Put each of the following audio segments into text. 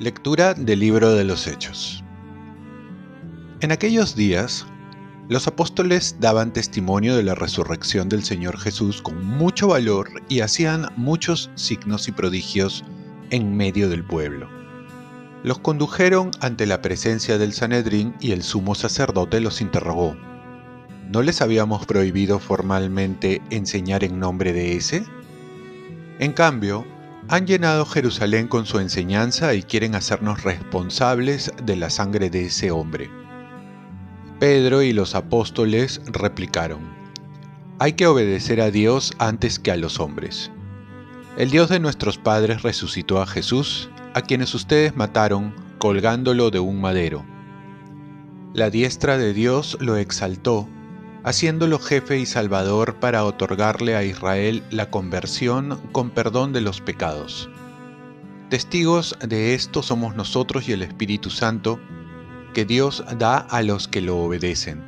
Lectura del libro de los Hechos. En aquellos días, los apóstoles daban testimonio de la resurrección del Señor Jesús con mucho valor y hacían muchos signos y prodigios en medio del pueblo. Los condujeron ante la presencia del Sanedrín y el sumo sacerdote los interrogó. ¿No les habíamos prohibido formalmente enseñar en nombre de ese? En cambio, han llenado Jerusalén con su enseñanza y quieren hacernos responsables de la sangre de ese hombre. Pedro y los apóstoles replicaron, hay que obedecer a Dios antes que a los hombres. El Dios de nuestros padres resucitó a Jesús, a quienes ustedes mataron colgándolo de un madero. La diestra de Dios lo exaltó haciéndolo jefe y salvador para otorgarle a Israel la conversión con perdón de los pecados. Testigos de esto somos nosotros y el Espíritu Santo, que Dios da a los que lo obedecen.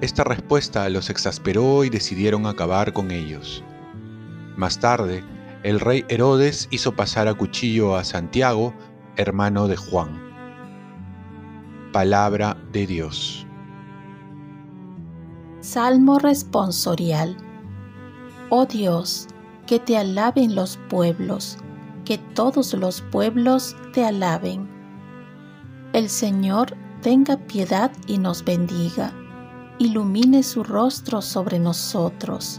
Esta respuesta los exasperó y decidieron acabar con ellos. Más tarde, el rey Herodes hizo pasar a cuchillo a Santiago, hermano de Juan. Palabra de Dios. Salmo responsorial. Oh Dios, que te alaben los pueblos, que todos los pueblos te alaben. El Señor tenga piedad y nos bendiga, ilumine su rostro sobre nosotros,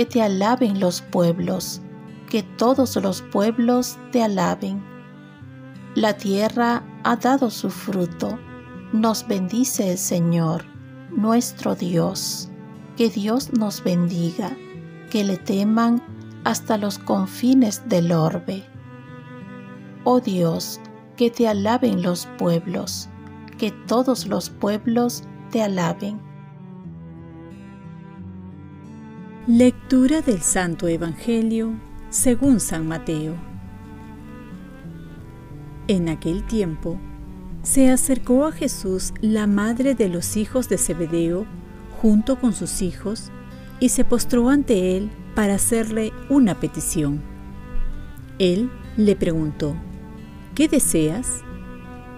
que te alaben los pueblos, que todos los pueblos te alaben. La tierra ha dado su fruto, nos bendice el Señor nuestro Dios. Que Dios nos bendiga, que le teman hasta los confines del orbe. Oh Dios, que te alaben los pueblos, que todos los pueblos te alaben. Lectura del Santo Evangelio según San Mateo. En aquel tiempo, se acercó a Jesús la madre de los hijos de Zebedeo junto con sus hijos y se postró ante él para hacerle una petición. Él le preguntó, ¿qué deseas?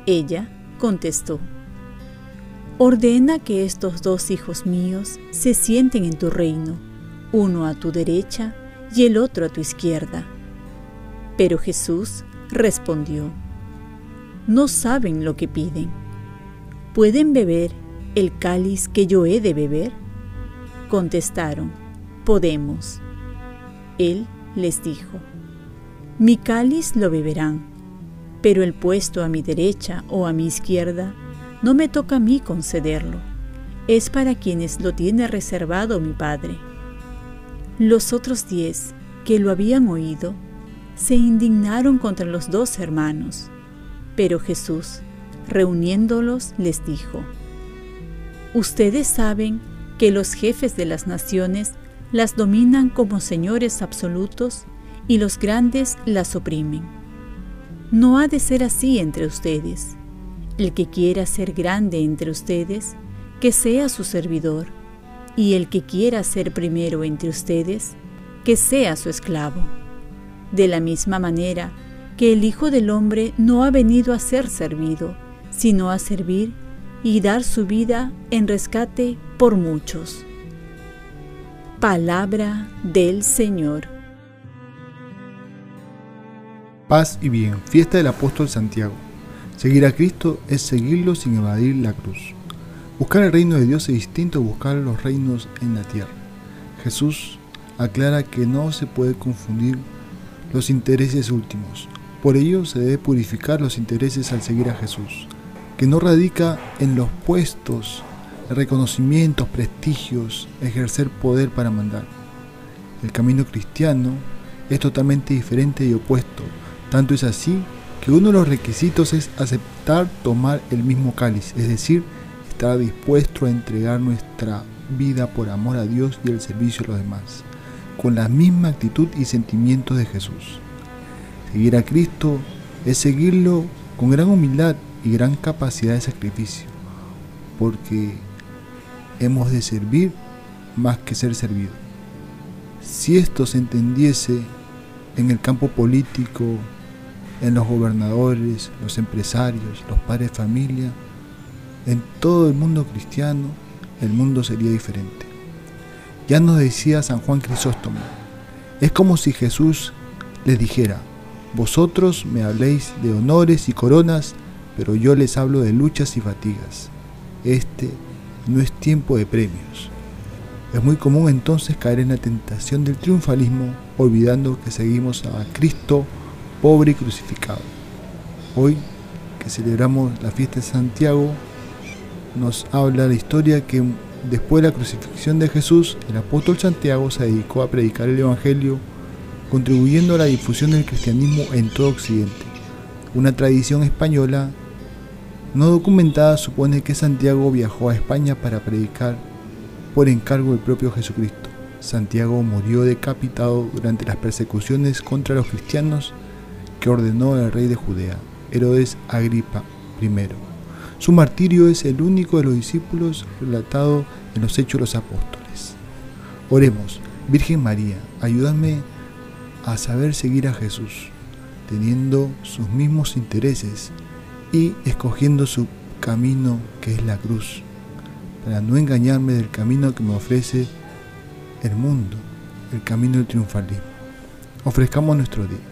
Ella contestó, ordena que estos dos hijos míos se sienten en tu reino, uno a tu derecha y el otro a tu izquierda. Pero Jesús respondió, no saben lo que piden. ¿Pueden beber el cáliz que yo he de beber? Contestaron, podemos. Él les dijo, mi cáliz lo beberán, pero el puesto a mi derecha o a mi izquierda no me toca a mí concederlo, es para quienes lo tiene reservado mi Padre. Los otros diez que lo habían oído se indignaron contra los dos hermanos pero Jesús, reuniéndolos, les dijo, Ustedes saben que los jefes de las naciones las dominan como señores absolutos y los grandes las oprimen. No ha de ser así entre ustedes. El que quiera ser grande entre ustedes, que sea su servidor, y el que quiera ser primero entre ustedes, que sea su esclavo. De la misma manera, que el Hijo del Hombre no ha venido a ser servido, sino a servir y dar su vida en rescate por muchos. Palabra del Señor. Paz y bien, fiesta del apóstol Santiago. Seguir a Cristo es seguirlo sin evadir la cruz. Buscar el reino de Dios es distinto a buscar los reinos en la tierra. Jesús aclara que no se puede confundir los intereses últimos, por ello se debe purificar los intereses al seguir a Jesús, que no radica en los puestos, reconocimientos, prestigios, ejercer poder para mandar. El camino cristiano es totalmente diferente y opuesto. Tanto es así que uno de los requisitos es aceptar tomar el mismo cáliz, es decir, estar dispuesto a entregar nuestra vida por amor a Dios y el servicio a los demás, con la misma actitud y sentimientos de Jesús. Seguir a Cristo es seguirlo con gran humildad y gran capacidad de sacrificio, porque hemos de servir más que ser servido. Si esto se entendiese en el campo político, en los gobernadores, los empresarios, los padres de familia, en todo el mundo cristiano, el mundo sería diferente. Ya nos decía San Juan Crisóstomo, es como si Jesús les dijera, vosotros me habléis de honores y coronas, pero yo les hablo de luchas y fatigas. Este no es tiempo de premios. Es muy común entonces caer en la tentación del triunfalismo, olvidando que seguimos a Cristo pobre y crucificado. Hoy que celebramos la fiesta de Santiago, nos habla la historia que después de la crucifixión de Jesús, el apóstol Santiago se dedicó a predicar el Evangelio, contribuyendo a la difusión del cristianismo en todo Occidente. Una tradición española no documentada supone que Santiago viajó a España para predicar por encargo del propio Jesucristo. Santiago murió decapitado durante las persecuciones contra los cristianos que ordenó el rey de Judea, Herodes Agripa I. Su martirio es el único de los discípulos relatado en los Hechos de los Apóstoles. Oremos, Virgen María, ayúdame a saber seguir a Jesús, teniendo sus mismos intereses y escogiendo su camino que es la cruz, para no engañarme del camino que me ofrece el mundo, el camino del triunfalismo. Ofrezcamos nuestro día.